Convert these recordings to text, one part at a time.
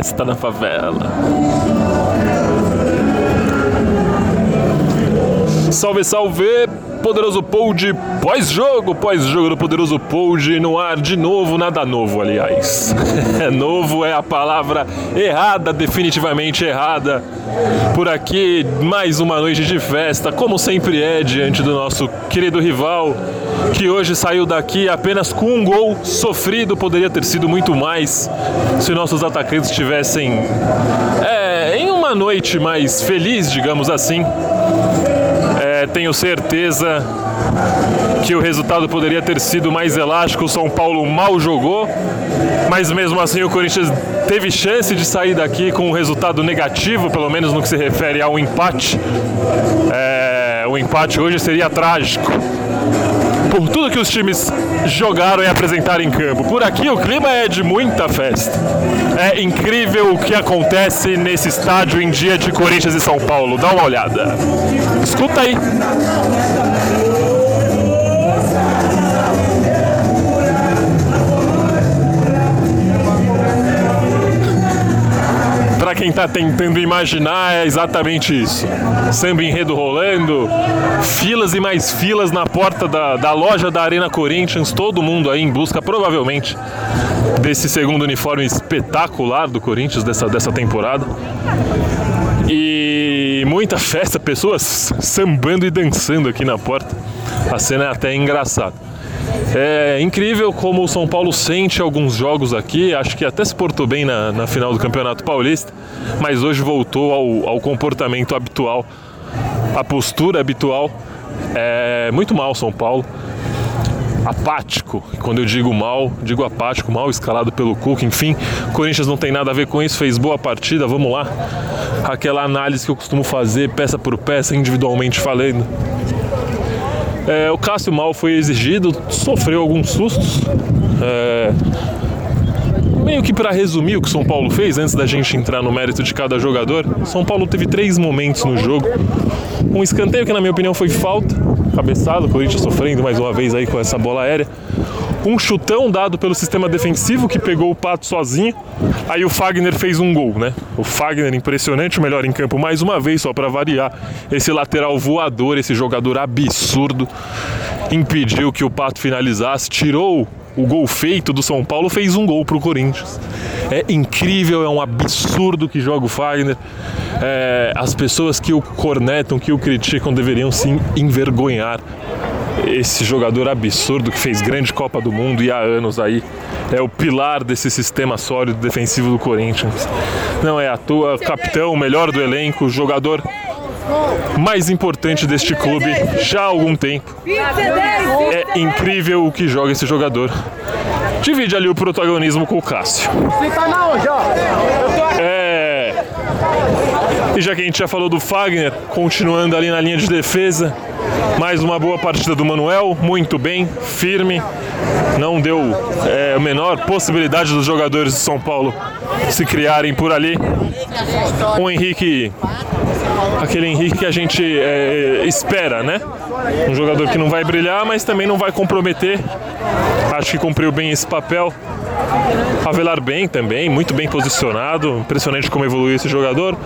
festa na favela. Salve, salve! Poderoso Pold pós-jogo, pós-jogo do Poderoso Pold no ar de novo, nada novo, aliás. É novo é a palavra errada, definitivamente errada. Por aqui, mais uma noite de festa, como sempre é, diante do nosso querido rival, que hoje saiu daqui apenas com um gol sofrido, poderia ter sido muito mais se nossos atacantes estivessem é, em uma noite mais feliz, digamos assim. Tenho certeza que o resultado poderia ter sido mais elástico. O São Paulo mal jogou, mas mesmo assim o Corinthians teve chance de sair daqui com um resultado negativo, pelo menos no que se refere ao empate. É, o empate hoje seria trágico por tudo que os times jogaram e apresentaram em campo. Por aqui o clima é de muita festa. É incrível o que acontece nesse estádio em dia de Corinthians e São Paulo. Dá uma olhada. Escuta aí. Para quem está tentando imaginar, é exatamente isso. Samba enredo rolando, filas e mais filas na porta da, da loja da Arena Corinthians, todo mundo aí em busca, provavelmente, desse segundo uniforme espetacular do Corinthians dessa, dessa temporada. E muita festa, pessoas sambando e dançando aqui na porta. A cena é até engraçada. É incrível como o São Paulo sente alguns jogos aqui, acho que até se portou bem na, na final do Campeonato Paulista, mas hoje voltou ao, ao comportamento habitual, a postura habitual. É muito mal São Paulo apático. Quando eu digo mal, digo apático, mal escalado pelo Cook. Enfim, Corinthians não tem nada a ver com isso, fez boa partida, vamos lá. Aquela análise que eu costumo fazer, peça por peça, individualmente falando. É, o Cássio Mal foi exigido, sofreu alguns sustos. É, meio que para resumir o que São Paulo fez, antes da gente entrar no mérito de cada jogador, São Paulo teve três momentos no jogo. Um escanteio que na minha opinião foi falta, cabeçado, o Corinthians sofrendo mais uma vez aí com essa bola aérea um chutão dado pelo sistema defensivo que pegou o Pato sozinho. Aí o Fagner fez um gol, né? O Fagner impressionante, o melhor em campo mais uma vez, só para variar. Esse lateral voador, esse jogador absurdo, impediu que o Pato finalizasse, tirou o gol feito do São Paulo, fez um gol pro Corinthians. É incrível, é um absurdo que joga o Fagner. É, as pessoas que o cornetam, que o criticam, deveriam se envergonhar esse jogador absurdo que fez grande Copa do Mundo e há anos aí é o pilar desse sistema sólido defensivo do Corinthians. Não é à toa, capitão, melhor do elenco, jogador mais importante deste clube já há algum tempo. É incrível o que joga esse jogador. Divide ali o protagonismo com o Cássio. É. E já que a gente já falou do Fagner, continuando ali na linha de defesa, mais uma boa partida do Manuel, muito bem, firme, não deu é, a menor possibilidade dos jogadores de São Paulo se criarem por ali. O Henrique, aquele Henrique que a gente é, espera, né? Um jogador que não vai brilhar, mas também não vai comprometer. Acho que cumpriu bem esse papel. Avelar bem também, muito bem posicionado. Impressionante como evoluiu esse jogador.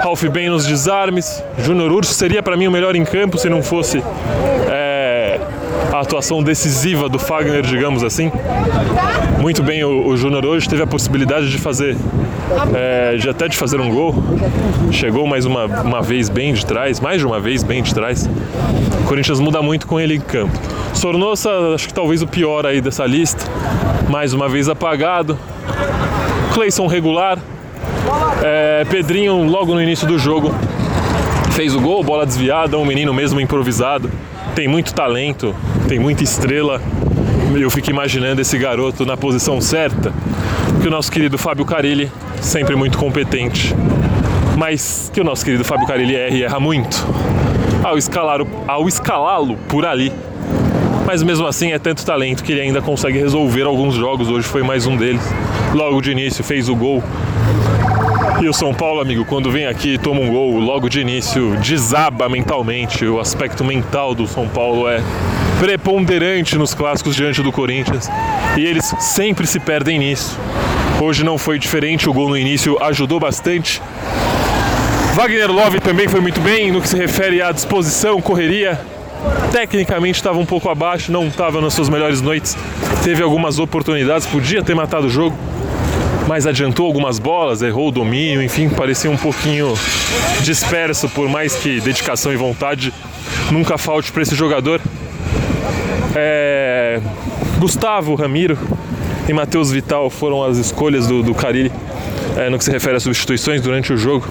Ralph bem nos desarmes. Júnior Urso seria para mim o melhor em campo se não fosse é, a atuação decisiva do Fagner, digamos assim. Muito bem o, o Júnior hoje teve a possibilidade de fazer, é, de até de fazer um gol. Chegou mais uma, uma vez bem de trás, mais de uma vez bem de trás. O Corinthians muda muito com ele em campo. Sornosa, acho que talvez o pior aí dessa lista. Mais uma vez apagado. Cleison regular. É, Pedrinho, logo no início do jogo, fez o gol, bola desviada, um menino mesmo improvisado. Tem muito talento, tem muita estrela. Eu fico imaginando esse garoto na posição certa, que o nosso querido Fábio Carilli, sempre muito competente, mas que o nosso querido Fábio Carilli erra e erra muito ao ao escalá-lo por ali mas mesmo assim é tanto talento que ele ainda consegue resolver alguns jogos. Hoje foi mais um deles. Logo de início fez o gol. E o São Paulo, amigo, quando vem aqui e toma um gol, logo de início desaba mentalmente. O aspecto mental do São Paulo é preponderante nos clássicos diante do Corinthians. E eles sempre se perdem nisso. Hoje não foi diferente, o gol no início ajudou bastante. Wagner Love também foi muito bem no que se refere à disposição, correria. Tecnicamente estava um pouco abaixo, não estava nas suas melhores noites. Teve algumas oportunidades, podia ter matado o jogo, mas adiantou algumas bolas, errou o domínio, enfim, parecia um pouquinho disperso, por mais que dedicação e vontade nunca falte para esse jogador. É... Gustavo Ramiro e Matheus Vital foram as escolhas do, do Carilli é, no que se refere às substituições durante o jogo.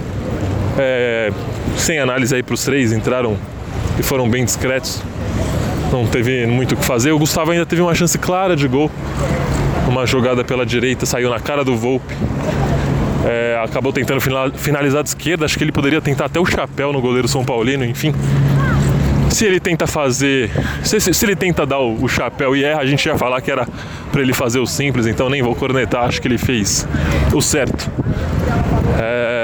É, sem análise aí para os três, entraram e foram bem discretos. Não teve muito o que fazer. O Gustavo ainda teve uma chance clara de gol. Uma jogada pela direita, saiu na cara do Volpe. É, acabou tentando finalizar de esquerda. Acho que ele poderia tentar até o chapéu no goleiro São Paulino, enfim. Se ele tenta fazer. Se, se ele tenta dar o, o, chapéu e erra, a gente ia falar que era para ele fazer o simples, então nem vou cornetar, acho que ele fez o certo. É,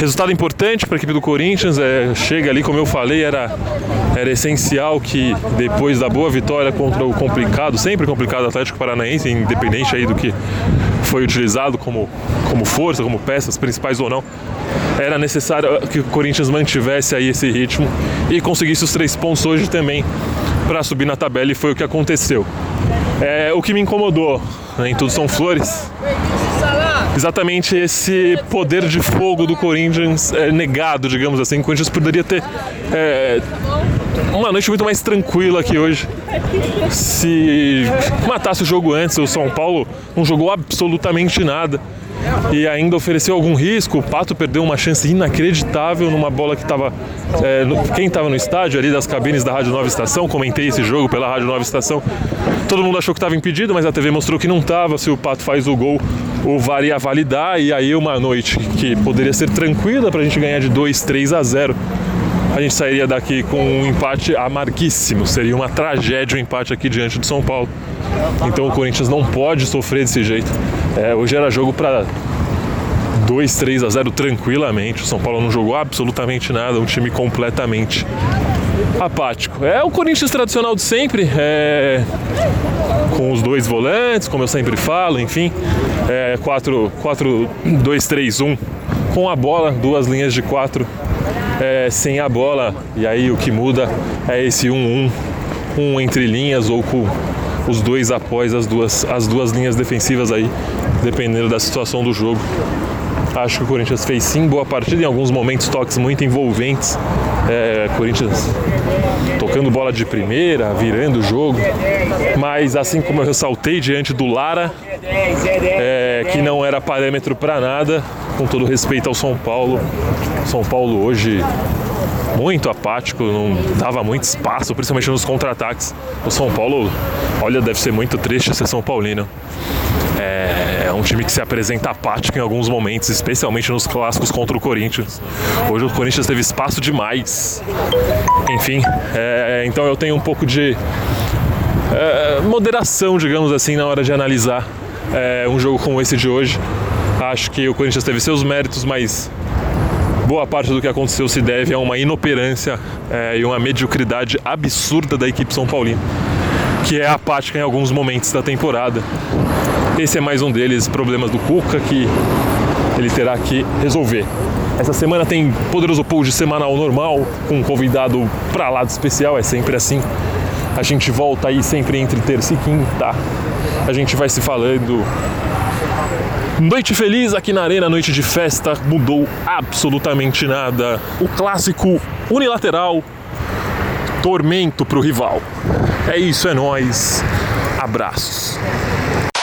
Resultado importante para a equipe do Corinthians, é, chega ali, como eu falei, era, era essencial que depois da boa vitória contra o complicado, sempre complicado Atlético Paranaense, independente aí do que foi utilizado como, como força, como peças principais ou não, era necessário que o Corinthians mantivesse aí esse ritmo e conseguisse os três pontos hoje também para subir na tabela e foi o que aconteceu. É, o que me incomodou né, em tudo são flores exatamente esse poder de fogo do Corinthians é, negado, digamos assim. O Corinthians poderia ter é, uma noite muito mais tranquila aqui hoje. Se matasse o jogo antes, o São Paulo não jogou absolutamente nada e ainda ofereceu algum risco. O Pato perdeu uma chance inacreditável numa bola que estava. É, quem estava no estádio ali das cabines da Rádio Nova Estação, comentei esse jogo pela Rádio Nova Estação. Todo mundo achou que estava impedido, mas a TV mostrou que não estava. Se o Pato faz o gol, o VAR ia validar. E aí, uma noite que poderia ser tranquila para a gente ganhar de 2, 3 a 0 a gente sairia daqui com um empate amarguíssimo. Seria uma tragédia o um empate aqui diante do São Paulo. Então o Corinthians não pode sofrer desse jeito. É, hoje era jogo para 2, 3 a 0 tranquilamente. O São Paulo não jogou absolutamente nada, um time completamente apático. É o Corinthians tradicional de sempre, é... com os dois volantes, como eu sempre falo, enfim, é 4, 4 2 3 1 com a bola, duas linhas de quatro é, sem a bola. E aí o que muda é esse 1-1, um, entre linhas ou com os dois após as duas, as duas linhas defensivas aí, dependendo da situação do jogo. Acho que o Corinthians fez sim boa partida, em alguns momentos toques muito envolventes. É, Corinthians tocando bola de primeira, virando o jogo. Mas assim como eu ressaltei diante do Lara, é, que não era parâmetro para nada, com todo respeito ao São Paulo. São Paulo hoje muito apático, não dava muito espaço, principalmente nos contra-ataques. O São Paulo, olha, deve ser muito triste ser São Paulino. É, um time que se apresenta apático em alguns momentos, especialmente nos clássicos contra o Corinthians. Hoje o Corinthians teve espaço demais. Enfim, é, então eu tenho um pouco de é, moderação, digamos assim, na hora de analisar é, um jogo como esse de hoje. Acho que o Corinthians teve seus méritos, mas boa parte do que aconteceu se deve a uma inoperância é, e uma mediocridade absurda da equipe São Paulina, que é apática em alguns momentos da temporada. Esse é mais um deles, problemas do Cuca que ele terá que resolver. Essa semana tem Poderoso de semanal normal, com um convidado pra lá de especial, é sempre assim. A gente volta aí sempre entre terça e quinta. A gente vai se falando Noite feliz aqui na Arena, noite de festa, mudou absolutamente nada. O clássico unilateral, tormento pro rival. É isso, é nós. Abraços.